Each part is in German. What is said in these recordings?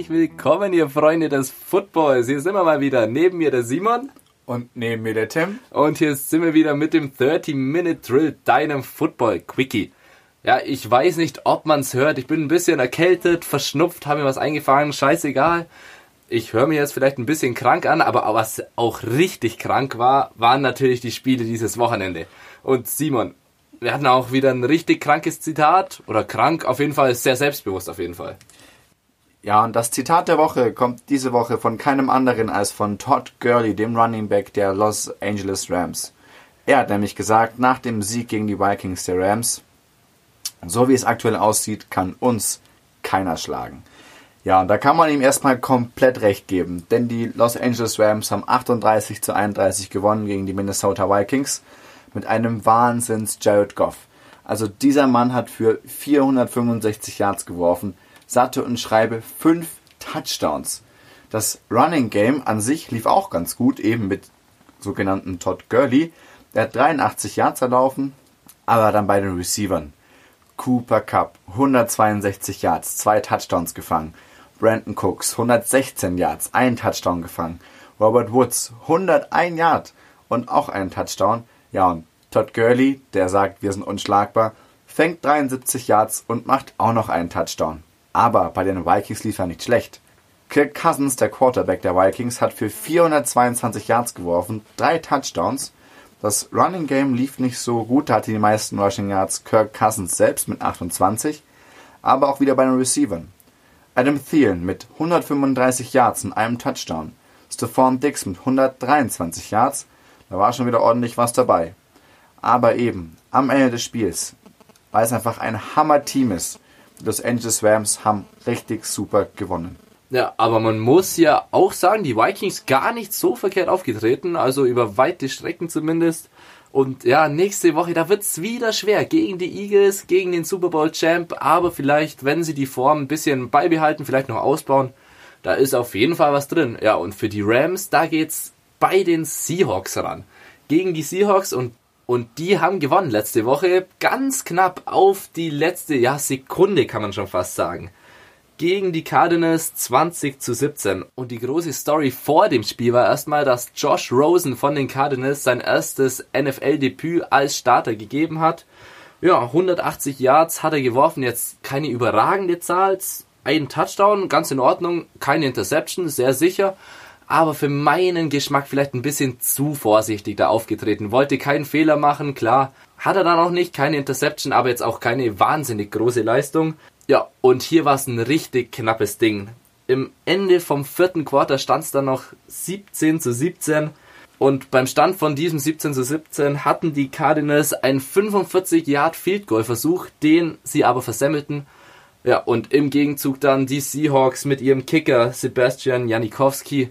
herzlich willkommen, ihr Freunde des Footballs. Hier sind wir mal wieder. Neben mir der Simon. Und neben mir der Tim. Und hier sind wir wieder mit dem 30-Minute-Drill, deinem Football-Quickie. Ja, ich weiß nicht, ob man's hört. Ich bin ein bisschen erkältet, verschnupft, habe mir was eingefangen, scheißegal. Ich höre mir jetzt vielleicht ein bisschen krank an, aber was auch richtig krank war, waren natürlich die Spiele dieses Wochenende. Und Simon, wir hatten auch wieder ein richtig krankes Zitat. Oder krank, auf jeden Fall sehr selbstbewusst auf jeden Fall. Ja, und das Zitat der Woche kommt diese Woche von keinem anderen als von Todd Gurley, dem Running Back der Los Angeles Rams. Er hat nämlich gesagt, nach dem Sieg gegen die Vikings der Rams, so wie es aktuell aussieht, kann uns keiner schlagen. Ja, und da kann man ihm erstmal komplett recht geben, denn die Los Angeles Rams haben 38 zu 31 gewonnen gegen die Minnesota Vikings mit einem Wahnsinns Jared Goff. Also dieser Mann hat für 465 Yards geworfen, satte und schreibe 5 Touchdowns. Das Running Game an sich lief auch ganz gut, eben mit sogenannten Todd Gurley. Der hat 83 Yards erlaufen, aber dann bei den Receivern. Cooper Cup 162 Yards, zwei Touchdowns gefangen. Brandon Cooks 116 Yards, ein Touchdown gefangen. Robert Woods 101 Yards und auch einen Touchdown. Ja, und Todd Gurley, der sagt, wir sind unschlagbar, fängt 73 Yards und macht auch noch einen Touchdown. Aber bei den Vikings lief er nicht schlecht. Kirk Cousins, der Quarterback der Vikings, hat für 422 Yards geworfen, drei Touchdowns. Das Running Game lief nicht so gut, da hatte die meisten Rushing Yards Kirk Cousins selbst mit 28, aber auch wieder bei den Receivern. Adam Thielen mit 135 Yards und einem Touchdown. Stephon Dix mit 123 Yards da war schon wieder ordentlich was dabei. Aber eben, am Ende des Spiels, weil es einfach ein Hammer-Team ist, Los Angeles Rams haben richtig super gewonnen. Ja, aber man muss ja auch sagen, die Vikings gar nicht so verkehrt aufgetreten, also über weite Strecken zumindest. Und ja, nächste Woche, da wird's wieder schwer gegen die Eagles, gegen den Super Bowl Champ, aber vielleicht, wenn sie die Form ein bisschen beibehalten, vielleicht noch ausbauen, da ist auf jeden Fall was drin. Ja, und für die Rams, da geht's bei den Seahawks ran. Gegen die Seahawks und und die haben gewonnen letzte Woche ganz knapp auf die letzte ja, Sekunde, kann man schon fast sagen. Gegen die Cardinals 20 zu 17. Und die große Story vor dem Spiel war erstmal, dass Josh Rosen von den Cardinals sein erstes NFL-Debüt als Starter gegeben hat. Ja, 180 Yards hat er geworfen, jetzt keine überragende Zahl. Ein Touchdown, ganz in Ordnung, keine Interception, sehr sicher aber für meinen Geschmack vielleicht ein bisschen zu vorsichtig da aufgetreten. Wollte keinen Fehler machen, klar. Hat er dann auch nicht, keine Interception, aber jetzt auch keine wahnsinnig große Leistung. Ja, und hier war es ein richtig knappes Ding. Im Ende vom vierten Quarter stand es dann noch 17 zu 17. Und beim Stand von diesem 17 zu 17 hatten die Cardinals einen 45 Yard Field Goal Versuch, den sie aber versemmelten. Ja, und im Gegenzug dann die Seahawks mit ihrem Kicker Sebastian Janikowski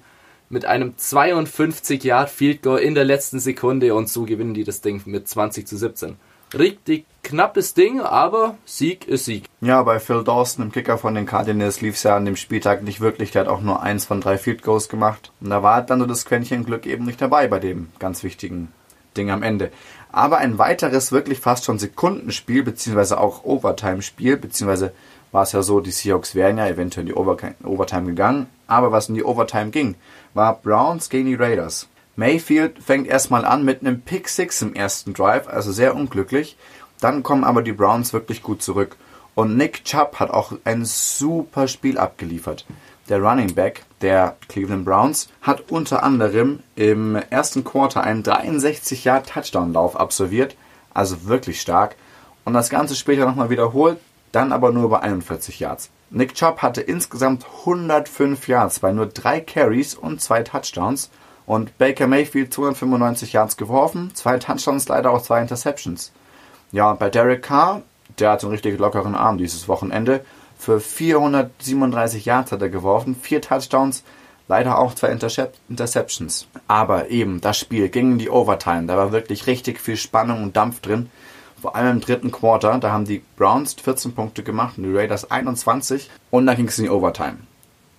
mit einem 52 Yard Field Goal in der letzten Sekunde und so gewinnen die das Ding mit 20 zu 17. Richtig knappes Ding, aber Sieg ist Sieg. Ja, bei Phil Dawson, dem Kicker von den Cardinals, lief es ja an dem Spieltag nicht wirklich. Der hat auch nur eins von drei Field Goals gemacht. Und da war dann nur das Quäntchen Glück eben nicht dabei bei dem ganz wichtigen Ding am Ende. Aber ein weiteres wirklich fast schon Sekundenspiel, beziehungsweise auch Overtime-Spiel, beziehungsweise war es ja so, die Seahawks wären ja eventuell in die Overtime gegangen. Aber was in die Overtime ging, war Browns gegen die Raiders. Mayfield fängt erstmal an mit einem Pick 6 im ersten Drive, also sehr unglücklich. Dann kommen aber die Browns wirklich gut zurück. Und Nick Chubb hat auch ein super Spiel abgeliefert. Der Running Back der Cleveland Browns hat unter anderem im ersten Quarter einen 63 Yard Touchdown Lauf absolviert, also wirklich stark. Und das Ganze später nochmal wiederholt, dann aber nur bei 41 Yards. Nick Chubb hatte insgesamt 105 Yards bei nur drei Carries und zwei Touchdowns und Baker Mayfield 295 Yards geworfen, zwei Touchdowns, leider auch zwei Interceptions. Ja, und bei Derek Carr, der hat einen richtig lockeren Arm dieses Wochenende. Für 437 Yards hat er geworfen, vier Touchdowns, leider auch zwei Interceptions. Aber eben, das Spiel ging in die Overtime, da war wirklich richtig viel Spannung und Dampf drin vor allem im dritten Quarter, da haben die Browns 14 Punkte gemacht und die Raiders 21 und dann ging es in die Overtime.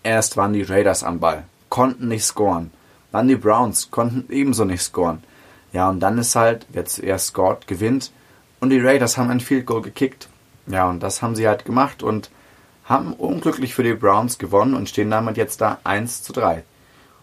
Erst waren die Raiders am Ball, konnten nicht scoren. Dann die Browns konnten ebenso nicht scoren. Ja, und dann ist halt, wer zuerst scored, gewinnt. Und die Raiders haben ein Field Goal gekickt. Ja, und das haben sie halt gemacht und haben unglücklich für die Browns gewonnen und stehen damit jetzt da 1 zu 3.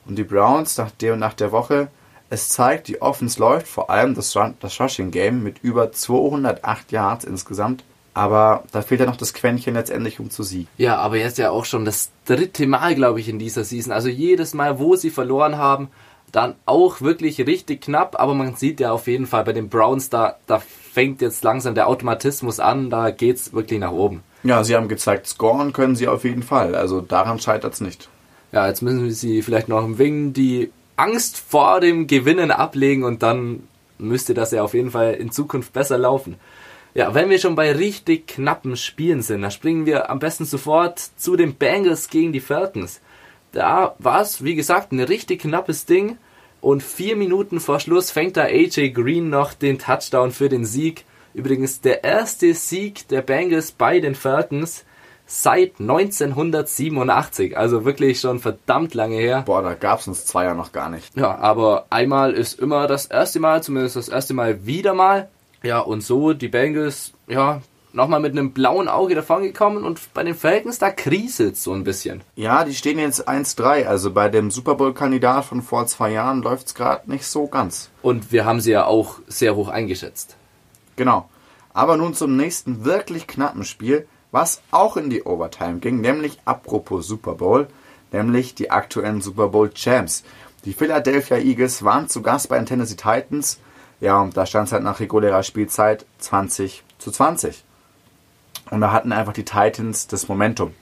Und die Browns nach der, nach der Woche, es zeigt, die Offense läuft, vor allem das, das Rushing Game mit über 208 Yards insgesamt. Aber da fehlt ja noch das Quäntchen letztendlich um zu siegen. Ja, aber jetzt ja auch schon das dritte Mal, glaube ich, in dieser Season. Also jedes Mal, wo sie verloren haben, dann auch wirklich richtig knapp. Aber man sieht ja auf jeden Fall bei den Browns, da, da fängt jetzt langsam der Automatismus an, da geht es wirklich nach oben. Ja, sie haben gezeigt, scoren können sie auf jeden Fall. Also daran scheitert es nicht. Ja, jetzt müssen sie vielleicht noch ein wenig die Angst vor dem Gewinnen ablegen und dann müsste das ja auf jeden Fall in Zukunft besser laufen. Ja, wenn wir schon bei richtig knappen Spielen sind, dann springen wir am besten sofort zu den Bengals gegen die Falcons. Da war es, wie gesagt, ein richtig knappes Ding. Und vier Minuten vor Schluss fängt da AJ Green noch den Touchdown für den Sieg. Übrigens der erste Sieg der Bengals bei den Falcons seit 1987. Also wirklich schon verdammt lange her. Boah, da gab es uns zwei ja noch gar nicht. Ja, aber einmal ist immer das erste Mal, zumindest das erste Mal wieder mal. Ja, und so die Bengals, ja, nochmal mit einem blauen Auge davongekommen und bei den Falcons, da kriselt so ein bisschen. Ja, die stehen jetzt 1-3. Also bei dem Super Bowl-Kandidat von vor zwei Jahren läuft es gerade nicht so ganz. Und wir haben sie ja auch sehr hoch eingeschätzt. Genau. Aber nun zum nächsten wirklich knappen Spiel, was auch in die Overtime ging, nämlich apropos Super Bowl, nämlich die aktuellen Super Bowl Champs. Die Philadelphia Eagles waren zu Gast bei den Tennessee Titans ja, und da stand es halt nach regulärer Spielzeit 20 zu 20. Und da hatten einfach die Titans das Momentum.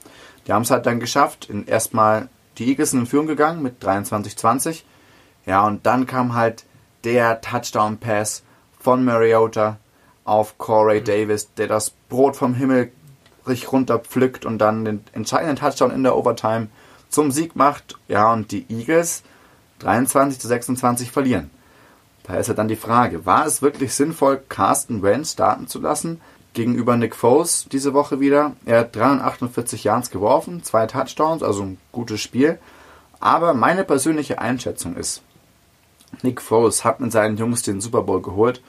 Die haben es halt dann geschafft. Erstmal die Eagles in Führung gegangen mit 23-20. Ja, und dann kam halt der Touchdown-Pass von Mariota auf Corey mhm. Davis, der das Brot vom Himmel richtig runterpflückt und dann den entscheidenden Touchdown in der Overtime zum Sieg macht. Ja, und die Eagles 23 zu 26 verlieren. Da ist ja dann die Frage, war es wirklich sinnvoll, Carsten Wentz starten zu lassen? Gegenüber Nick Foles diese Woche wieder. Er hat 348 Yards geworfen, zwei Touchdowns, also ein gutes Spiel. Aber meine persönliche Einschätzung ist, Nick Foles hat mit seinen Jungs den Super Bowl geholt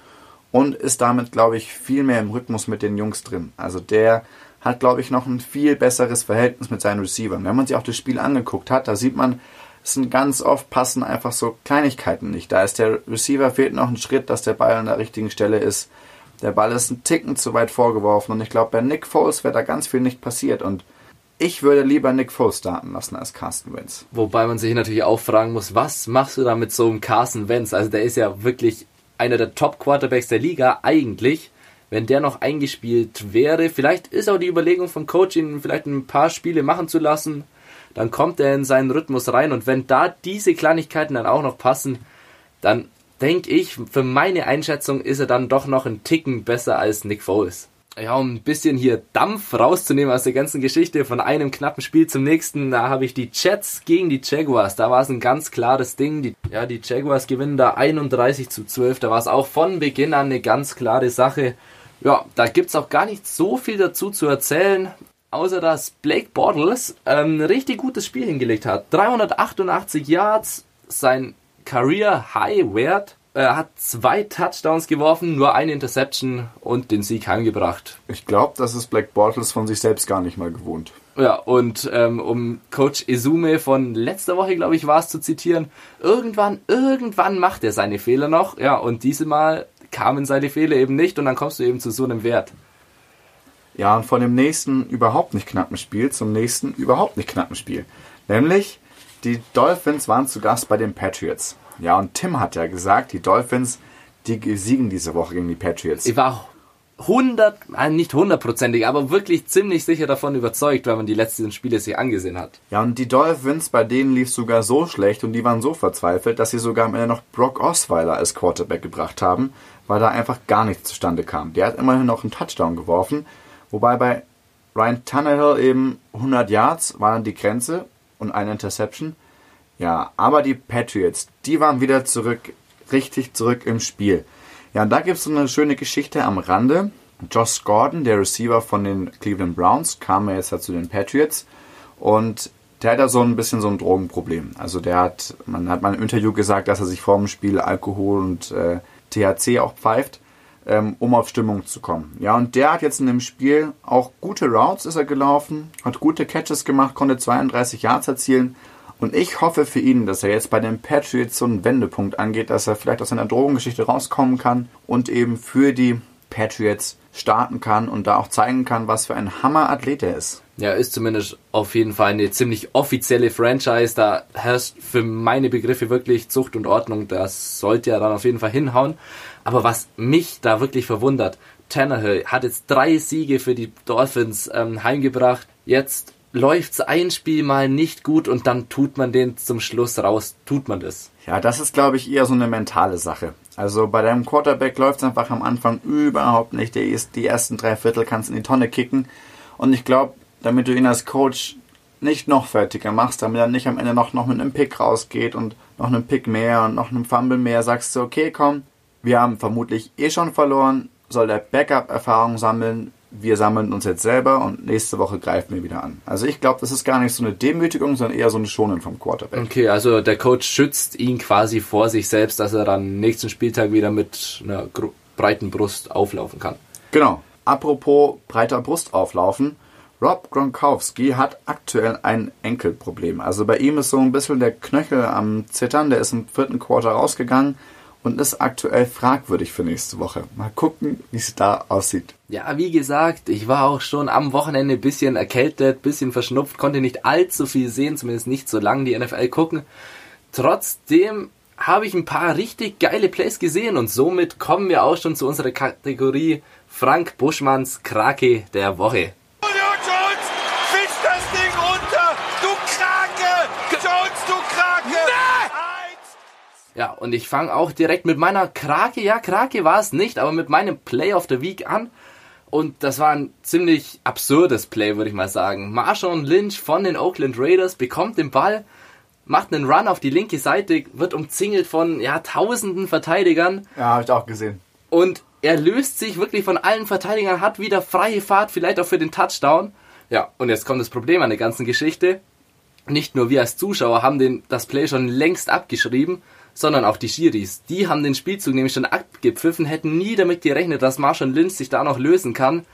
und ist damit, glaube ich, viel mehr im Rhythmus mit den Jungs drin. Also der hat, glaube ich, noch ein viel besseres Verhältnis mit seinen Receivern. Wenn man sich auch das Spiel angeguckt hat, da sieht man, sind ganz oft passen einfach so Kleinigkeiten nicht. Da ist der Receiver fehlt noch ein Schritt, dass der Ball an der richtigen Stelle ist. Der Ball ist ein Ticken zu weit vorgeworfen und ich glaube, bei Nick Foles wäre da ganz viel nicht passiert und ich würde lieber Nick Foles starten lassen als Carsten Wentz. Wobei man sich natürlich auch fragen muss, was machst du da mit so einem Carsten Wentz? Also der ist ja wirklich einer der Top Quarterbacks der Liga eigentlich. Wenn der noch eingespielt wäre, vielleicht ist auch die Überlegung vom Coach, ihn vielleicht ein paar Spiele machen zu lassen dann kommt er in seinen Rhythmus rein und wenn da diese Kleinigkeiten dann auch noch passen, dann denke ich, für meine Einschätzung ist er dann doch noch ein Ticken besser als Nick Foles. Ja, um ein bisschen hier Dampf rauszunehmen aus der ganzen Geschichte von einem knappen Spiel zum nächsten, da habe ich die Jets gegen die Jaguars. Da war es ein ganz klares Ding. Die, ja, die Jaguars gewinnen da 31 zu 12. Da war es auch von Beginn an eine ganz klare Sache. Ja, da gibt es auch gar nicht so viel dazu zu erzählen außer dass Blake Bortles ähm, ein richtig gutes Spiel hingelegt hat. 388 Yards, sein Career High Wert. Er hat zwei Touchdowns geworfen, nur eine Interception und den Sieg heimgebracht. Ich glaube, das ist Black Bortles von sich selbst gar nicht mal gewohnt. Ja, und ähm, um Coach Izume von letzter Woche, glaube ich, war es zu zitieren, irgendwann, irgendwann macht er seine Fehler noch. Ja, und diesmal kamen seine Fehler eben nicht und dann kommst du eben zu so einem Wert. Ja, und von dem nächsten überhaupt nicht knappen Spiel zum nächsten überhaupt nicht knappen Spiel. Nämlich, die Dolphins waren zu Gast bei den Patriots. Ja, und Tim hat ja gesagt, die Dolphins, die siegen diese Woche gegen die Patriots. Ich war 100, äh, nicht hundertprozentig, aber wirklich ziemlich sicher davon überzeugt, wenn man die letzten Spiele sich angesehen hat. Ja, und die Dolphins, bei denen lief es sogar so schlecht und die waren so verzweifelt, dass sie sogar am Ende noch Brock Osweiler als Quarterback gebracht haben, weil da einfach gar nichts zustande kam. Der hat immerhin noch einen Touchdown geworfen Wobei bei Ryan Tannehill eben 100 Yards waren die Grenze und eine Interception. Ja, aber die Patriots, die waren wieder zurück, richtig zurück im Spiel. Ja, und da gibt es so eine schöne Geschichte am Rande. Josh Gordon, der Receiver von den Cleveland Browns, kam ja jetzt halt zu den Patriots und der hat ja so ein bisschen so ein Drogenproblem. Also der hat, man hat mal im Interview gesagt, dass er sich vor dem Spiel Alkohol und äh, THC auch pfeift. ähm, um auf Stimmung zu kommen. Ja, und der hat jetzt in dem Spiel auch gute Routes ist er gelaufen, hat gute Catches gemacht, konnte 32 Yards erzielen. Und ich hoffe für ihn, dass er jetzt bei den Patriots so einen Wendepunkt angeht, dass er vielleicht aus seiner Drogengeschichte rauskommen kann und eben für die Patriots starten kann und da auch zeigen kann, was für ein Hammer-Athlet er ist. Ja, ist zumindest auf jeden Fall eine ziemlich offizielle Franchise. Da herrscht für meine Begriffe wirklich Zucht und Ordnung. Das sollte ja dann auf jeden Fall hinhauen. Aber was mich da wirklich verwundert, Tannehill hat jetzt drei Siege für die Dolphins ähm, heimgebracht. Jetzt läuft's ein Spiel mal nicht gut und dann tut man den zum Schluss raus. Tut man das? Ja, das ist, glaube ich, eher so eine mentale Sache. Also bei deinem Quarterback läuft's einfach am Anfang überhaupt nicht. Der ist die ersten drei Viertel kannst in die Tonne kicken. Und ich glaube, damit du ihn als Coach nicht noch fertiger machst, damit er nicht am Ende noch, noch mit einem Pick rausgeht und noch einem Pick mehr und noch einem Fumble mehr, sagst du, okay, komm, wir haben vermutlich eh schon verloren, soll der Backup Erfahrung sammeln, wir sammeln uns jetzt selber und nächste Woche greifen wir wieder an. Also ich glaube, das ist gar nicht so eine Demütigung, sondern eher so eine Schonen vom Quarterback. Okay, also der Coach schützt ihn quasi vor sich selbst, dass er dann nächsten Spieltag wieder mit einer breiten Brust auflaufen kann. Genau. Apropos breiter Brust auflaufen. Rob Gronkowski hat aktuell ein Enkelproblem. Also bei ihm ist so ein bisschen der Knöchel am Zittern. Der ist im vierten Quarter rausgegangen und ist aktuell fragwürdig für nächste Woche. Mal gucken, wie es da aussieht. Ja, wie gesagt, ich war auch schon am Wochenende ein bisschen erkältet, bisschen verschnupft, konnte nicht allzu viel sehen, zumindest nicht so lange die NFL gucken. Trotzdem habe ich ein paar richtig geile Plays gesehen und somit kommen wir auch schon zu unserer Kategorie Frank Buschmanns Krake der Woche. Ja, und ich fange auch direkt mit meiner Krake, ja, Krake war es nicht, aber mit meinem Play of the Week an. Und das war ein ziemlich absurdes Play, würde ich mal sagen. Marshawn Lynch von den Oakland Raiders bekommt den Ball, macht einen Run auf die linke Seite, wird umzingelt von ja, tausenden Verteidigern. Ja, habe ich auch gesehen. Und er löst sich wirklich von allen Verteidigern, hat wieder freie Fahrt, vielleicht auch für den Touchdown. Ja, und jetzt kommt das Problem an der ganzen Geschichte. Nicht nur wir als Zuschauer haben den, das Play schon längst abgeschrieben, sondern auch die Schiris. Die haben den Spielzug nämlich schon abgepfiffen, hätten nie damit gerechnet, dass Marshall Lynch sich da noch lösen kann.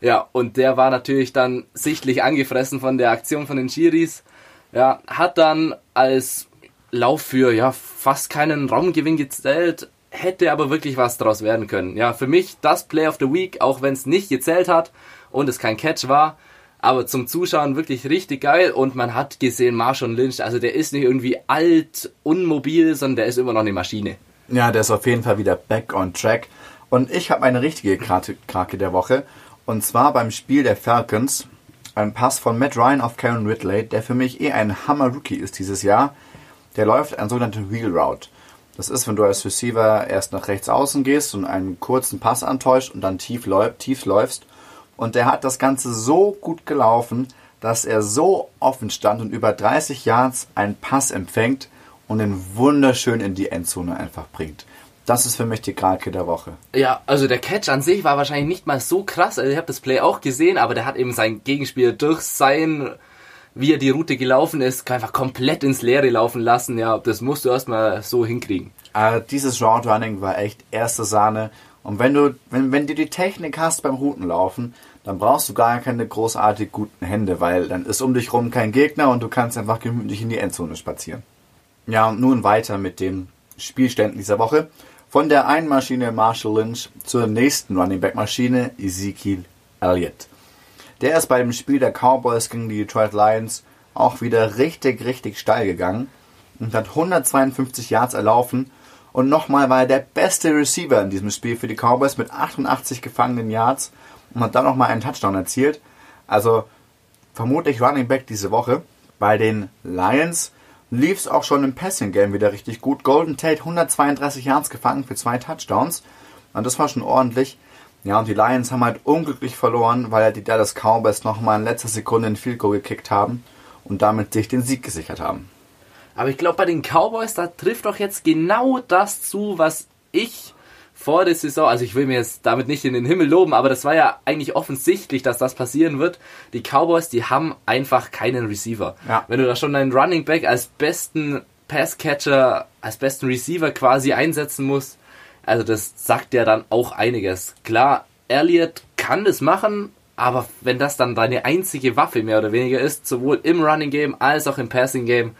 Ja, und der war natürlich dann sichtlich angefressen von der Aktion von den Schiris. Ja, hat dann als Lauf für ja fast keinen Raumgewinn gezählt, hätte aber wirklich was draus werden können. Ja, für mich das Play of the Week, auch wenn es nicht gezählt hat und es kein Catch war, aber zum Zuschauen wirklich richtig geil und man hat gesehen, Marshall Lynch, also der ist nicht irgendwie alt, unmobil, sondern der ist immer noch eine Maschine. Ja, der ist auf jeden Fall wieder back on track. Und ich habe eine richtige Krake der Woche. Und zwar beim Spiel der Falcons. Ein Pass von Matt Ryan auf Karen Ridley, der für mich eh ein Hammer-Rookie ist dieses Jahr. Der läuft ein sogenannte Wheel Route. Das ist, wenn du als Receiver erst nach rechts außen gehst und einen kurzen Pass antäuscht und dann tief, tief läufst und der hat das Ganze so gut gelaufen, dass er so offen stand und über 30 Yards einen Pass empfängt und den wunderschön in die Endzone einfach bringt. Das ist für mich die Krake der Woche. Ja, also der Catch an sich war wahrscheinlich nicht mal so krass. Also ich habe das Play auch gesehen, aber der hat eben sein Gegenspieler durch sein, wie er die Route gelaufen ist, einfach komplett ins Leere laufen lassen. Ja, das musst du erstmal so hinkriegen. Also dieses Route Running war echt erste Sahne. Und wenn du, wenn, wenn du die Technik hast beim Routenlaufen, dann brauchst du gar keine großartig guten Hände, weil dann ist um dich rum kein Gegner und du kannst einfach gemütlich in die Endzone spazieren. Ja, und nun weiter mit den Spielständen dieser Woche. Von der einen Maschine Marshall Lynch zur nächsten Running Back Maschine Ezekiel Elliott. Der ist bei dem Spiel der Cowboys gegen die Detroit Lions auch wieder richtig, richtig steil gegangen und hat 152 Yards erlaufen und nochmal war er der beste Receiver in diesem Spiel für die Cowboys mit 88 gefangenen Yards und hat dann nochmal einen Touchdown erzielt. Also vermutlich Running Back diese Woche. Bei den Lions lief es auch schon im Passing Game wieder richtig gut. Golden Tate 132 Yards gefangen für zwei Touchdowns. Und das war schon ordentlich. Ja, und die Lions haben halt unglücklich verloren, weil die Dallas Cowboys nochmal in letzter Sekunde ein Field Goal gekickt haben und damit sich den Sieg gesichert haben. Aber ich glaube, bei den Cowboys, da trifft doch jetzt genau das zu, was ich vor der Saison, also ich will mir jetzt damit nicht in den Himmel loben, aber das war ja eigentlich offensichtlich, dass das passieren wird. Die Cowboys, die haben einfach keinen Receiver. Ja. Wenn du da schon einen Running Back als besten Passcatcher, als besten Receiver quasi einsetzen musst, Also das sagt ja dann auch einiges. Klar, Elliott kann das machen, aber wenn das dann deine einzige Waffe mehr oder weniger ist, sowohl im Running Game als auch im Passing Game,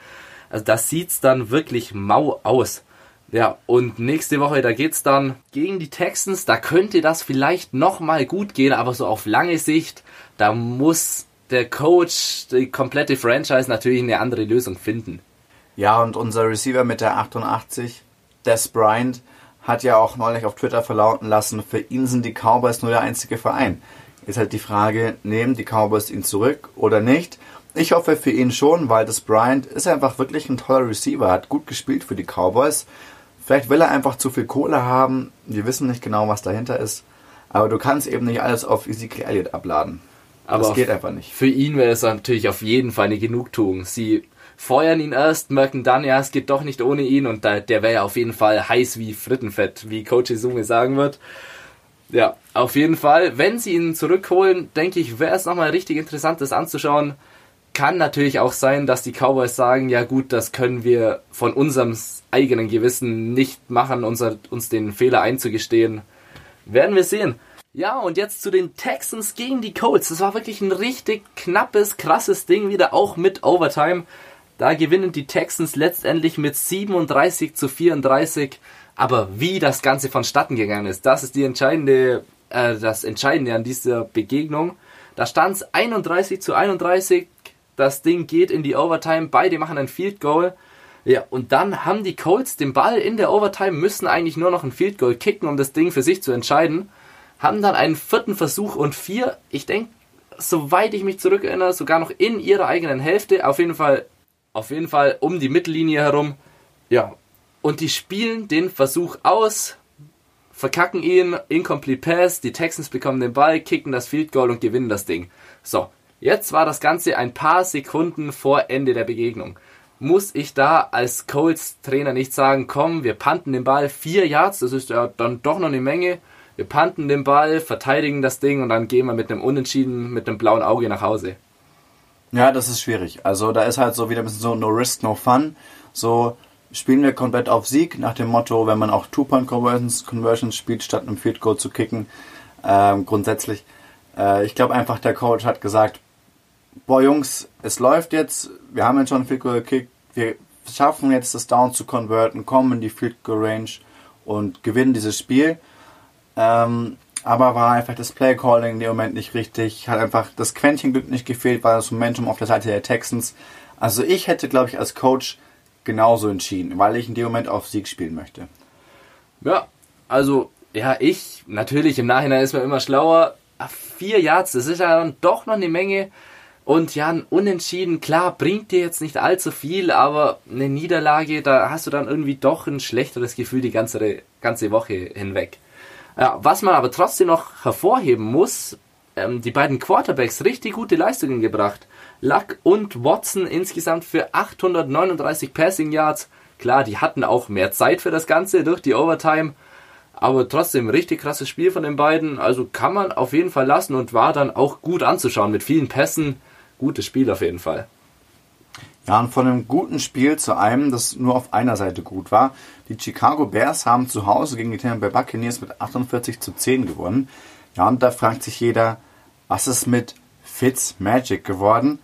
also das sieht's dann wirklich mau aus. Ja, und nächste Woche, da geht's dann gegen die Texans. Da könnte das vielleicht nochmal gut gehen, aber so auf lange Sicht, da muss der Coach, die komplette Franchise natürlich eine andere Lösung finden. Ja, und unser Receiver mit der 88, Des Bryant, hat ja auch neulich auf Twitter verlauten lassen, für ihn sind die Cowboys nur der einzige Verein. Ist halt die Frage, nehmen die Cowboys ihn zurück oder nicht? Ich hoffe für ihn schon, weil das Bryant ist einfach wirklich ein toller Receiver, hat gut gespielt für die Cowboys. Vielleicht will er einfach zu viel Kohle haben. Wir wissen nicht genau, was dahinter ist. Aber du kannst eben nicht alles auf Ezekiel Elliott abladen. Aber das geht einfach nicht. Für ihn wäre es natürlich auf jeden Fall eine Genugtuung. Sie feuern ihn erst, merken dann, ja, es geht doch nicht ohne ihn und da, der wäre ja auf jeden Fall heiß wie Frittenfett, wie Coach Izume sagen wird. Ja, auf jeden Fall. Wenn sie ihn zurückholen, denke ich, wäre es nochmal richtig interessant, das anzuschauen. Kann natürlich auch sein, dass die Cowboys sagen, ja gut, das können wir von unserem eigenen Gewissen nicht machen, unser, uns den Fehler einzugestehen. Werden wir sehen. Ja, und jetzt zu den Texans gegen die Colts. Das war wirklich ein richtig knappes, krasses Ding wieder, auch mit Overtime. Da gewinnen die Texans letztendlich mit 37 zu 34. Aber wie das Ganze vonstatten gegangen ist, das ist die entscheidende, äh, das Entscheidende an dieser Begegnung. Da stand es 31 zu 31. Das Ding geht in die Overtime. Beide machen ein Field Goal. Ja, und dann haben die Colts den Ball in der Overtime, müssen eigentlich nur noch ein Field Goal kicken, um das Ding für sich zu entscheiden. Haben dann einen vierten Versuch und vier, ich denke, soweit ich mich zurückerinnere, sogar noch in ihrer eigenen Hälfte. Auf jeden Fall auf jeden Fall um die Mittellinie herum. Ja. Und die spielen den Versuch aus, verkacken ihn, incomplete pass, die Texans bekommen den Ball, kicken das Field Goal und gewinnen das Ding. So, jetzt war das Ganze ein paar Sekunden vor Ende der Begegnung. Muss ich da als Colts Trainer nicht sagen, komm, wir panten den Ball vier Yards, das ist ja dann doch noch eine Menge. Wir panten den Ball, verteidigen das Ding und dann gehen wir mit einem Unentschieden, mit einem blauen Auge nach Hause. Ja, das ist schwierig. Also da ist halt so wieder ein bisschen so no risk, no fun. So spielen wir komplett auf Sieg nach dem Motto, wenn man auch Two-Point-Conversions Conversions spielt, statt einem Field Goal zu kicken. Ähm, grundsätzlich. Äh, ich glaube einfach, der Coach hat gesagt, boah Jungs, es läuft jetzt, wir haben jetzt schon ein Field Goal gekickt, wir schaffen jetzt das Down zu converten, kommen in die Field Goal Range und gewinnen dieses Spiel. Ähm, aber war einfach das Play-Calling in dem Moment nicht richtig, hat einfach das Quäntchen Glück nicht gefehlt, war das Momentum auf der Seite der Texans. Also ich hätte, glaube ich, als Coach genauso entschieden, weil ich in dem Moment auf Sieg spielen möchte. Ja, also, ja, ich, natürlich, im Nachhinein ist man immer schlauer. Vier Yards, das ist ja dann doch noch eine Menge. Und ja, ein Unentschieden, klar, bringt dir jetzt nicht allzu viel, aber eine Niederlage, da hast du dann irgendwie doch ein schlechteres Gefühl die ganze, ganze Woche hinweg. Ja, was man aber trotzdem noch hervorheben muss, ähm, die beiden Quarterbacks richtig gute Leistungen gebracht. Luck und Watson insgesamt für 839 Passing Yards. Klar, die hatten auch mehr Zeit für das Ganze durch die Overtime. Aber trotzdem richtig krasses Spiel von den beiden. Also kann man auf jeden Fall lassen und war dann auch gut anzuschauen mit vielen Pässen. Gutes Spiel auf jeden Fall. Ja, und von einem guten Spiel zu einem, das nur auf einer Seite gut war. Die Chicago Bears haben zu Hause gegen die Tampa Bay Buccaneers mit 48 zu 10 gewonnen. Ja, und da fragt sich jeder, was ist mit Fitz Magic geworden?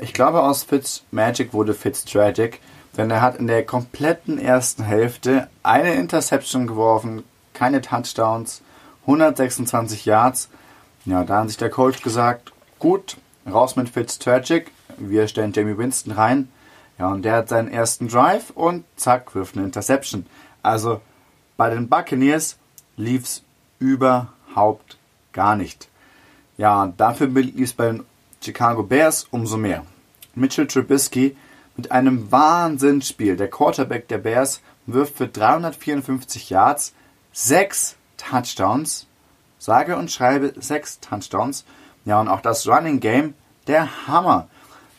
Ich glaube, aus Fitz Magic wurde Fitz Tragic, denn er hat in der kompletten ersten Hälfte eine Interception geworfen, keine Touchdowns, 126 Yards. Ja, da hat sich der Coach gesagt, gut, raus mit Fitz Tragic, wir stellen Jamie Winston rein. Ja, und der hat seinen ersten Drive und zack, wirft eine Interception. Also bei den Buccaneers lief es überhaupt gar nicht. Ja, dafür lief es bei den Chicago Bears umso mehr. Mitchell Trubisky mit einem Wahnsinnsspiel. Der Quarterback der Bears wirft für 354 Yards, 6 Touchdowns. Sage und schreibe 6 Touchdowns. Ja, und auch das Running Game, der Hammer.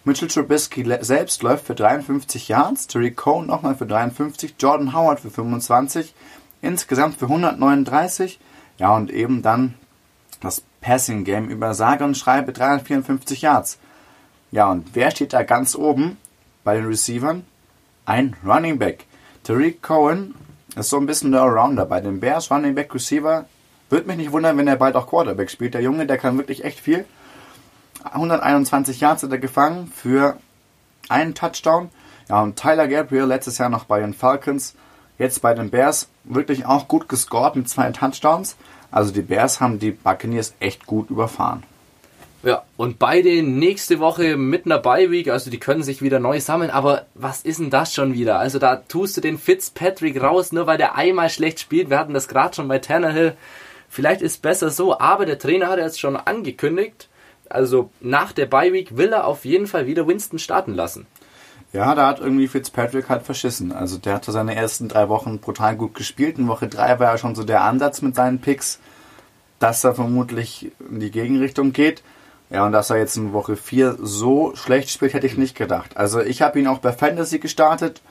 Mitchell Trubisky selbst läuft für 53 Yards, Terry Cohn nochmal für 53, Jordan Howard für 25, insgesamt für 139. Ja, und eben dann das Passing Game über sage und schreibe 354 Yards. Ja, und wer steht da ganz oben bei den Receivern? Ein Running Back. Tariq Cohen Ist so ein bisschen der Allrounder. Bei den Bears Running Back Receiver würde mich nicht wundern, wenn er bald auch Quarterback spielt. Der Junge, der kann wirklich echt viel. 121 Yards hat er gefangen für einen Touchdown. Ja, und Tyler Gabriel letztes Jahr noch bei den Falcons, jetzt bei den Bears, wirklich auch gut gescored mit zwei Touchdowns. Also die Bears haben die Buccaneers echt gut überfahren. Ja, und beide nächste Woche mit einer Bye-Week, also die können sich wieder neu sammeln, aber was ist denn das schon wieder? Also da tust du den Fitzpatrick raus, nur weil der einmal schlecht spielt. Wir hatten das gerade schon bei Tannehill. Vielleicht ist es besser so, aber der Trainer hat jetzt schon angekündigt, also nach der Bye-Week will er auf jeden Fall wieder Winston starten lassen. Ja, da hat irgendwie Fitzpatrick halt verschissen. Also der hatte seine ersten drei Wochen brutal gut gespielt. In Woche drei war ja schon so der Ansatz mit seinen Picks, dass er vermutlich in die Gegenrichtung geht. Ja, und dass er jetzt in Woche 4 so schlecht spielt, hätte ich nicht gedacht. Also ich habe ihn auch bei Fantasy gestartet,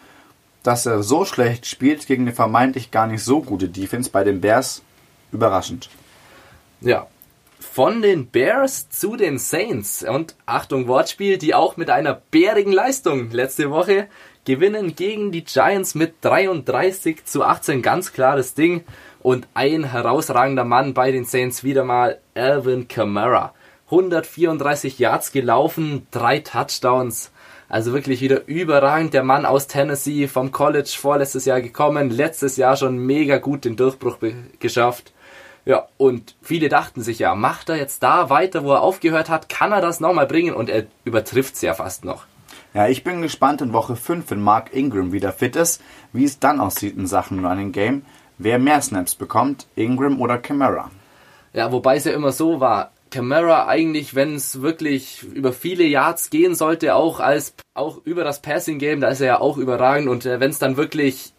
dass er so schlecht spielt gegen eine vermeintlich gar nicht so gute Defense bei den Bears. Überraschend. Ja, von den Bears zu den Saints. Und Achtung, Wortspiel, die auch mit einer bärigen Leistung letzte Woche gewinnen gegen die Giants mit 33 zu 18. Ganz klares Ding. Und ein herausragender Mann bei den Saints wieder mal Alvin Kamara. 134 Yards gelaufen, drei Touchdowns. Also wirklich wieder überragend. Der Mann aus Tennessee vom College vorletztes Jahr gekommen, letztes Jahr schon mega gut den Durchbruch geschafft. Ja, und viele dachten sich ja, macht er jetzt da weiter, wo er aufgehört hat, kann er das nochmal bringen und er übertrifft es ja fast noch. Ja, ich bin gespannt in Woche 5, wenn Mark Ingram wieder fit ist, wie es dann aussieht in Sachen Running Game, wer mehr Snaps bekommt, Ingram oder Camara. Ja, wobei es ja immer so war, Camara eigentlich, wenn es wirklich über viele Yards gehen sollte, auch als auch über das Passing Game, da ist er ja auch überragend und äh, wenn es dann wirklich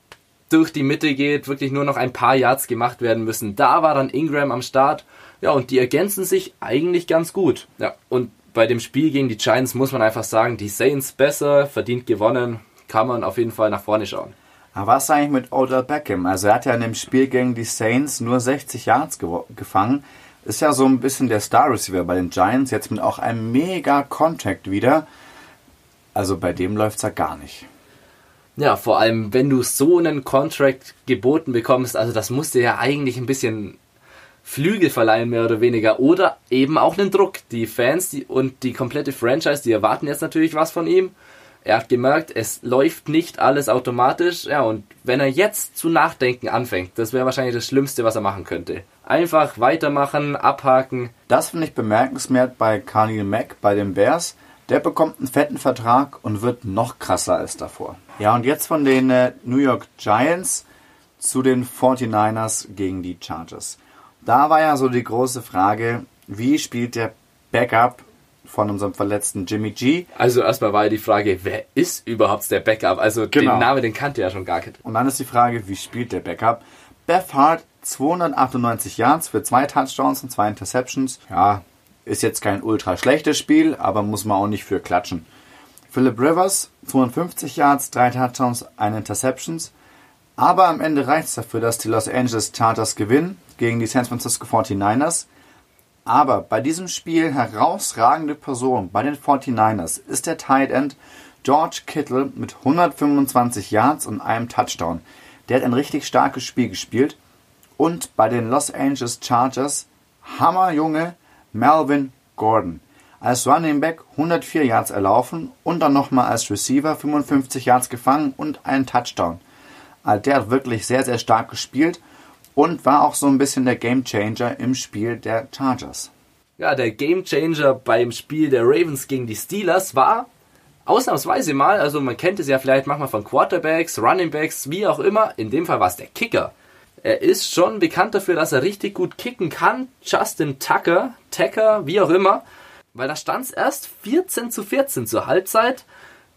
durch die Mitte geht, wirklich nur noch ein paar Yards gemacht werden müssen. Da war dann Ingram am Start. Ja, und die ergänzen sich eigentlich ganz gut. Ja, und bei dem Spiel gegen die Giants muss man einfach sagen, die Saints besser, verdient gewonnen, kann man auf jeden Fall nach vorne schauen. Aber was eigentlich mit Odell Beckham? Also er hat ja in dem Spiel gegen die Saints nur 60 Yards gefangen. Ist ja so ein bisschen der Star Receiver bei den Giants, jetzt mit auch einem mega Contact wieder. Also bei dem läuft es ja gar nicht. Ja, vor allem, wenn du so einen Contract geboten bekommst, also das musste ja eigentlich ein bisschen Flügel verleihen, mehr oder weniger, oder eben auch einen Druck. Die Fans die, und die komplette Franchise, die erwarten jetzt natürlich was von ihm. Er hat gemerkt, es läuft nicht alles automatisch. Ja, und wenn er jetzt zu nachdenken anfängt, das wäre wahrscheinlich das Schlimmste, was er machen könnte. Einfach weitermachen, abhaken. Das finde ich bemerkenswert bei Carly Mack, bei den Bears. Der bekommt einen fetten Vertrag und wird noch krasser als davor. Ja, und jetzt von den äh, New York Giants zu den 49ers gegen die Chargers. Da war ja so die große Frage, wie spielt der Backup von unserem verletzten Jimmy G? Also erstmal war ja die Frage, wer ist überhaupt der Backup? Also genau. den Namen, den kannte ja schon gar nicht. Und dann ist die Frage, wie spielt der Backup? Beth Hart 298 Yards für zwei Touchdowns und zwei Interceptions. Ja, ist jetzt kein ultra schlechtes Spiel, aber muss man auch nicht für klatschen. Philip Rivers, 52 Yards, 3 Touchdowns, 1 Interceptions. Aber am Ende reicht es dafür, dass die Los Angeles Chargers gewinnen gegen die San Francisco 49ers. Aber bei diesem Spiel herausragende Person bei den 49ers ist der Tight End George Kittle mit 125 Yards und einem Touchdown. Der hat ein richtig starkes Spiel gespielt. Und bei den Los Angeles Chargers Hammerjunge Melvin Gordon. Als Running Back 104 Yards erlaufen und dann nochmal als Receiver 55 Yards gefangen und einen Touchdown. Also der hat wirklich sehr, sehr stark gespielt und war auch so ein bisschen der Game Changer im Spiel der Chargers. Ja, der Game Changer beim Spiel der Ravens gegen die Steelers war ausnahmsweise mal, also man kennt es ja vielleicht manchmal von Quarterbacks, Running Backs, wie auch immer, in dem Fall war es der Kicker. Er ist schon bekannt dafür, dass er richtig gut kicken kann. Justin Tucker, Tacker, wie auch immer. Weil da stand es erst 14 zu 14 zur Halbzeit.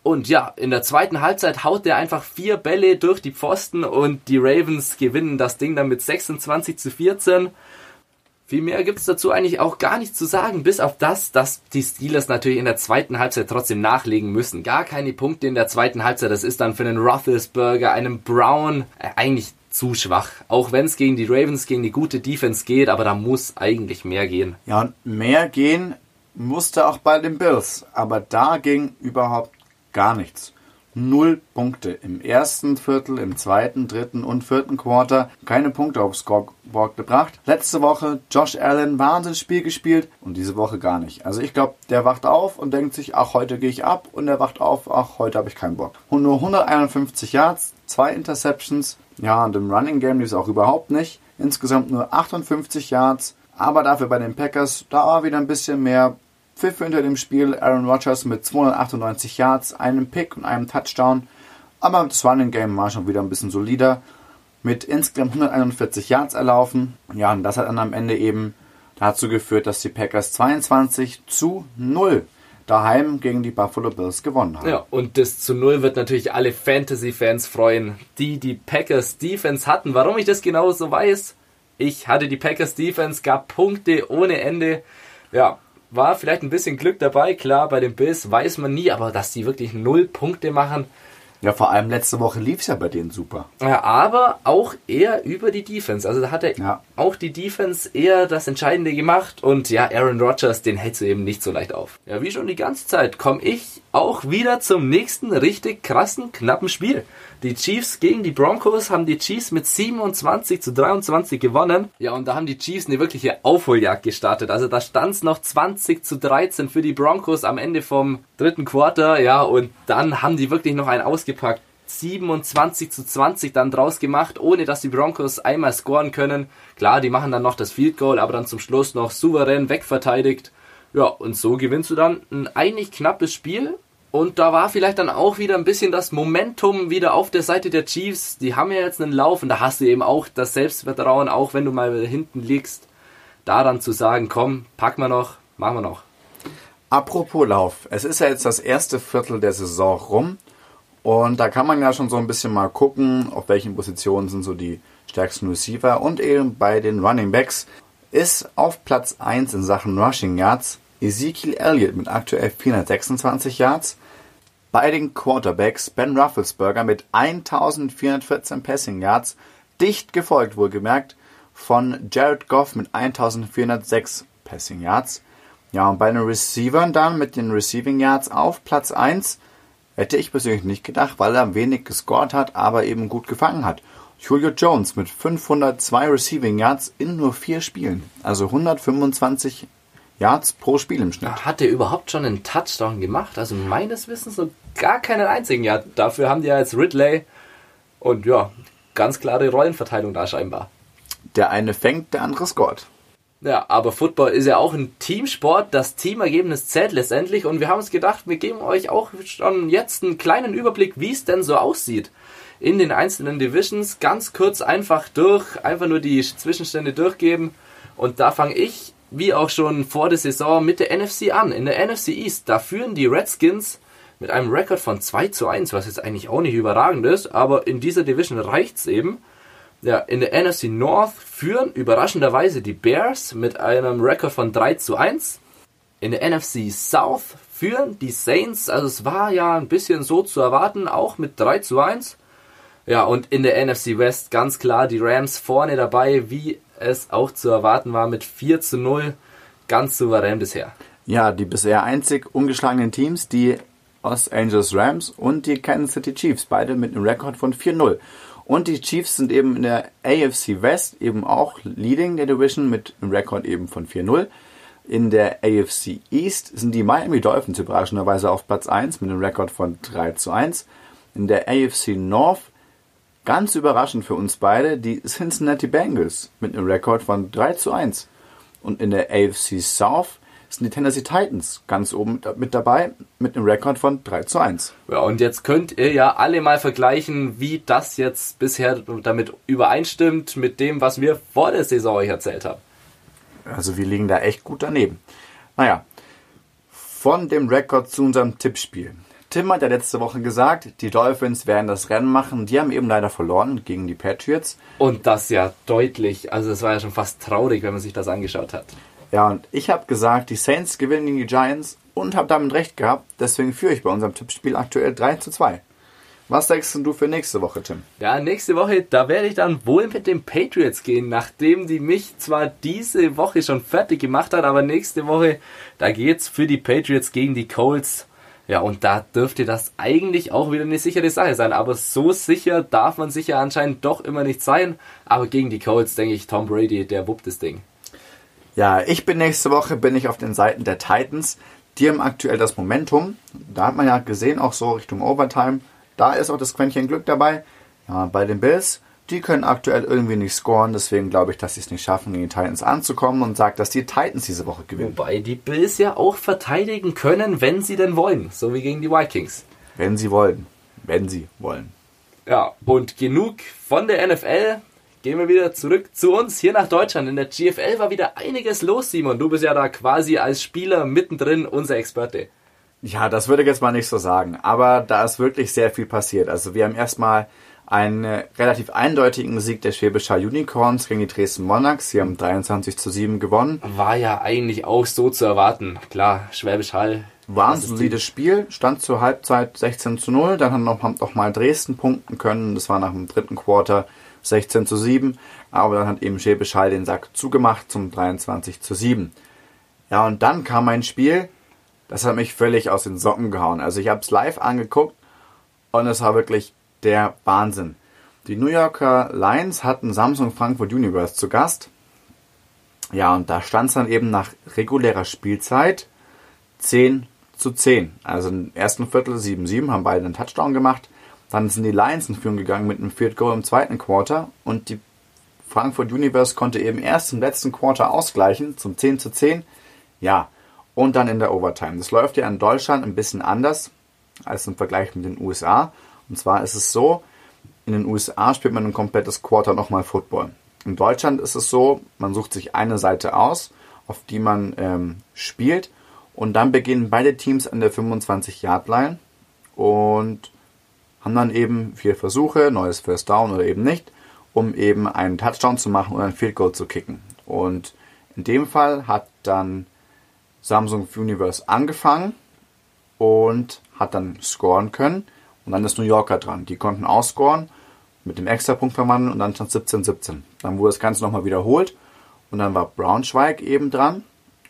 Und ja, in der zweiten Halbzeit haut er einfach vier Bälle durch die Pfosten und die Ravens gewinnen das Ding dann mit 26 zu 14. Viel mehr gibt es dazu eigentlich auch gar nicht zu sagen, bis auf das, dass die Steelers natürlich in der zweiten Halbzeit trotzdem nachlegen müssen. Gar keine Punkte in der zweiten Halbzeit. Das ist dann für einen Roethlisberger, einen Brown, äh, eigentlich zu schwach. Auch wenn es gegen die Ravens, gegen die gute Defense geht, aber da muss eigentlich mehr gehen. Ja, und mehr gehen musste auch bei den Bills, aber da ging überhaupt gar nichts. null Punkte. Im ersten Viertel, im zweiten, dritten und vierten Quarter keine Punkte aufs Scoreboard gebracht. Letzte Woche Josh Allen Wahnsinnsspiel gespielt und diese Woche gar nicht. Also ich glaube, der wacht auf und denkt sich, ach, heute gehe ich ab und er wacht auf, ach, heute habe ich keinen Bock. Und nur 151 Yards, zwei Interceptions. Ja, und im Running Game lief es auch überhaupt nicht. Insgesamt nur 58 Yards. Aber dafür bei den Packers, da war wieder ein bisschen mehr Pfiff hinter dem Spiel. Aaron Rodgers mit 298 Yards, einem Pick und einem Touchdown. Aber das Running Game war schon wieder ein bisschen solider. Mit insgesamt 141 Yards erlaufen. Ja, und das hat dann am Ende eben dazu geführt, dass die Packers 22 zu 0 daheim gegen die Buffalo Bills gewonnen haben. Ja, und das zu Null wird natürlich alle Fantasy-Fans freuen, die die Packers Defense hatten. Warum ich das genau so weiß? Ich hatte die Packers Defense, gab Punkte ohne Ende. Ja, war vielleicht ein bisschen Glück dabei. Klar, bei den Bills weiß man nie, aber dass die wirklich null Punkte machen, Ja, vor allem letzte Woche lief es ja bei denen super. Ja, aber auch eher über die Defense. Also da hat er Ja. auch die Defense eher das Entscheidende gemacht. Und ja, Aaron Rodgers, den hältst du eben nicht so leicht auf. Ja, wie schon die ganze Zeit komme ich auch wieder zum nächsten richtig krassen, knappen Spiel. Die Chiefs gegen die Broncos haben die Chiefs mit 27 zu 23 gewonnen. Ja, und da haben die Chiefs eine wirkliche Aufholjagd gestartet. Also da stand es noch 20 zu 13 für die Broncos am Ende vom dritten Quarter. Ja, und dann haben die wirklich noch einen ausgepackt. 27 zu 20 dann draus gemacht, ohne dass die Broncos einmal scoren können. Klar, die machen dann noch das Field Goal, aber dann zum Schluss noch souverän wegverteidigt. Ja, und so gewinnst du dann ein eigentlich knappes Spiel. Und da war vielleicht dann auch wieder ein bisschen das Momentum wieder auf der Seite der Chiefs. Die haben ja jetzt einen Lauf und da hast du eben auch das Selbstvertrauen, auch wenn du mal hinten liegst, daran zu sagen, komm, pack mal noch, machen wir noch. Apropos Lauf, es ist ja jetzt das erste Viertel der Saison rum und da kann man ja schon so ein bisschen mal gucken, auf welchen Positionen sind so die stärksten Receiver und eben bei den Running Backs ist auf Platz 1 in Sachen Rushing Yards Ezekiel Elliott mit aktuell 426 Yards, bei den Quarterbacks Ben Rufflesberger mit 1414 Passing Yards, dicht gefolgt wohlgemerkt von Jared Goff mit 1406 Passing Yards. Ja, und bei den Receivern dann mit den Receiving Yards auf Platz 1 hätte ich persönlich nicht gedacht, weil er wenig gescored hat, aber eben gut gefangen hat. Julio Jones mit 502 Receiving Yards in nur vier Spielen. Also 125 Yards pro Spiel im Schnitt. Hat er überhaupt schon einen Touchdown gemacht? Also meines Wissens so gar keinen einzigen. Ja, dafür haben die ja jetzt Ridley und ja, ganz klare Rollenverteilung da scheinbar. Der eine fängt, der andere scored. Ja, aber Football ist ja auch ein Teamsport. Das Teamergebnis zählt letztendlich. Und wir haben uns gedacht, wir geben euch auch schon jetzt einen kleinen Überblick, wie es denn so aussieht in den einzelnen Divisions. Ganz kurz einfach durch, einfach nur die Zwischenstände durchgeben. Und da fange ich, wie auch schon vor der Saison, mit der NFC an. In der NFC East, da führen die Redskins mit einem Rekord von 2 zu 1, was jetzt eigentlich auch nicht überragend ist, aber in dieser Division reicht's eben. Ja, in der NFC North führen überraschenderweise die Bears mit einem Rekord von 3 zu 1. In der NFC South führen die Saints, also es war ja ein bisschen so zu erwarten, auch mit 3 zu 1. Ja, und in der NFC West ganz klar die Rams vorne dabei, wie es auch zu erwarten war, mit 4 zu 0. Ganz souverän bisher. Ja, die bisher einzig ungeschlagenen Teams, die Los Angeles Rams und die Kansas City Chiefs, beide mit einem Rekord von 4-0. Und die Chiefs sind eben in der AFC West eben auch leading der Division mit einem Rekord eben von 4-0. In der AFC East sind die Miami Dolphins überraschenderweise auf Platz 1 mit einem Rekord von 3 zu 1. In der AFC North, ganz überraschend für uns beide, die Cincinnati Bengals mit einem Rekord von 3 zu 1. Und in der AFC South sind die Tennessee Titans ganz oben mit dabei mit einem Rekord von 3 zu 1. Ja, und jetzt könnt ihr ja alle mal vergleichen, wie das jetzt bisher damit übereinstimmt mit dem, was wir vor der Saison euch erzählt haben. Also wir liegen da echt gut daneben. Naja, von dem Rekord zu unserem Tippspiel. Tim hat ja letzte Woche gesagt, die Dolphins werden das Rennen machen. Die haben eben leider verloren gegen die Patriots. Und das ja deutlich. Also es war ja schon fast traurig, wenn man sich das angeschaut hat. Ja, und ich habe gesagt, die Saints gewinnen gegen die Giants und habe damit recht gehabt. Deswegen führe ich bei unserem Tippspiel aktuell 3 zu 2. Was denkst du für nächste Woche, Tim? Ja, nächste Woche, da werde ich dann wohl mit den Patriots gehen, nachdem die mich zwar diese Woche schon fertig gemacht hat, aber nächste Woche, da geht's für die Patriots gegen die Colts. Ja, und da dürfte das eigentlich auch wieder eine sichere Sache sein. Aber so sicher darf man sich ja anscheinend doch immer nicht sein. Aber gegen die Colts denke ich, Tom Brady, der wuppt das Ding. Ja, ich bin nächste Woche bin ich auf den Seiten der Titans. Die haben aktuell das Momentum. Da hat man ja gesehen, auch so Richtung Overtime. Da ist auch das Quäntchen Glück dabei. Ja, bei den Bills, die können aktuell irgendwie nicht scoren. Deswegen glaube ich, dass sie es nicht schaffen, gegen die Titans anzukommen und sagt, dass die Titans diese Woche gewinnen. Wobei die Bills ja auch verteidigen können, wenn sie denn wollen. So wie gegen die Vikings. Wenn sie wollen. Wenn sie wollen. Ja, und genug von der NFL. Gehen wir wieder zurück zu uns hier nach Deutschland. In der GFL war wieder einiges los, Simon. Du bist ja da quasi als Spieler mittendrin unser Experte. Ja, das würde ich jetzt mal nicht so sagen. Aber da ist wirklich sehr viel passiert. Also wir haben erstmal einen relativ eindeutigen Sieg der Schwäbisch Hall Unicorns gegen die Dresden Monarchs. Sie haben 23 zu 7 gewonnen. War ja eigentlich auch so zu erwarten. Klar, Schwäbisch Hall. War ein solides Spiel, stand zur Halbzeit 16 zu 0. Dann haben noch, noch mal Dresden punkten können. Das war nach dem dritten Quarter 16 zu 7. Aber dann hat eben Schwäbisch Hall den Sack zugemacht zum 23 zu 7. Ja, und dann kam ein Spiel, das hat mich völlig aus den Socken gehauen. Also ich habe es live angeguckt und es war wirklich der Wahnsinn. Die New Yorker Lions hatten Samsung Frankfurt Universe zu Gast. Ja, und da stand es dann eben nach regulärer Spielzeit 10 zu 10. Also im ersten Viertel 7-7 haben beide einen Touchdown gemacht. Dann sind die Lions in Führung gegangen mit einem Field Goal im zweiten Quarter und die Frankfurt Universe konnte eben erst im letzten Quarter ausgleichen zum 10 zu 10. Ja, und dann in der Overtime. Das läuft ja in Deutschland ein bisschen anders als im Vergleich mit den USA. Und zwar ist es so, in den USA spielt man ein komplettes Quarter nochmal Football. In Deutschland ist es so, man sucht sich eine Seite aus, auf die man ähm, spielt und dann beginnen beide Teams an der 25-Yard-Line und haben dann eben vier Versuche, neues First Down oder eben nicht, um eben einen Touchdown zu machen oder ein Field Goal zu kicken. Und in dem Fall hat dann Samsung Universe angefangen und hat dann scoren können. Und dann ist New Yorker dran. Die konnten ausscoren, mit dem Extrapunkt verwandeln und dann stand 17-17. Dann wurde das Ganze nochmal wiederholt und dann war Braunschweig eben dran.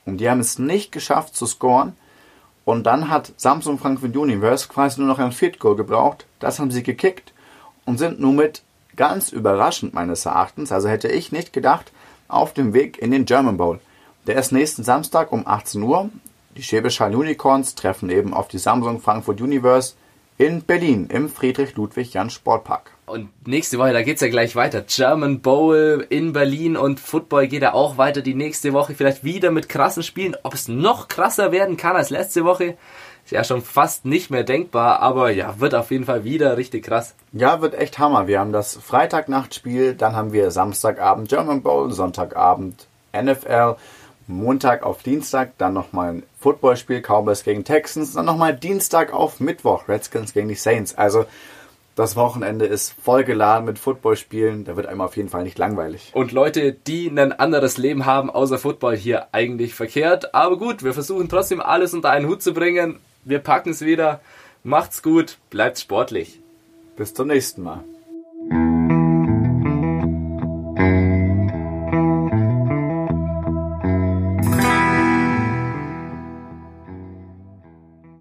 Und die haben es nicht geschafft zu scoren. Und dann hat Samsung Frankfurt Universe quasi nur noch ein Field Goal gebraucht. Das haben sie gekickt und sind nun mit ganz überraschend meines Erachtens, also hätte ich nicht gedacht, auf dem Weg in den German Bowl. Der ist nächsten Samstag um 18 Uhr. Die Schwäbisch Hall Unicorns treffen eben auf die Samsung Frankfurt Universe in Berlin im Friedrich-Ludwig-Jahn Sportpark. Und nächste Woche, da geht's ja gleich weiter. German Bowl in Berlin und Football geht ja auch weiter die nächste Woche. Vielleicht wieder mit krassen Spielen. Ob es noch krasser werden kann als letzte Woche, ist ja schon fast nicht mehr denkbar. Aber ja, wird auf jeden Fall wieder richtig krass. Ja, wird echt Hammer. Wir haben das Freitagnachtspiel, dann haben wir Samstagabend German Bowl, Sonntagabend NFL. Montag auf Dienstag, dann nochmal ein Footballspiel, Cowboys gegen Texans, dann nochmal Dienstag auf Mittwoch, Redskins gegen die Saints. Also das Wochenende ist vollgeladen mit Footballspielen, da wird einem auf jeden Fall nicht langweilig. Und Leute, die ein anderes Leben haben außer Football, hier eigentlich verkehrt. Aber gut, wir versuchen trotzdem alles unter einen Hut zu bringen. Wir packen es wieder. Macht's gut, bleibt sportlich. Bis zum nächsten Mal.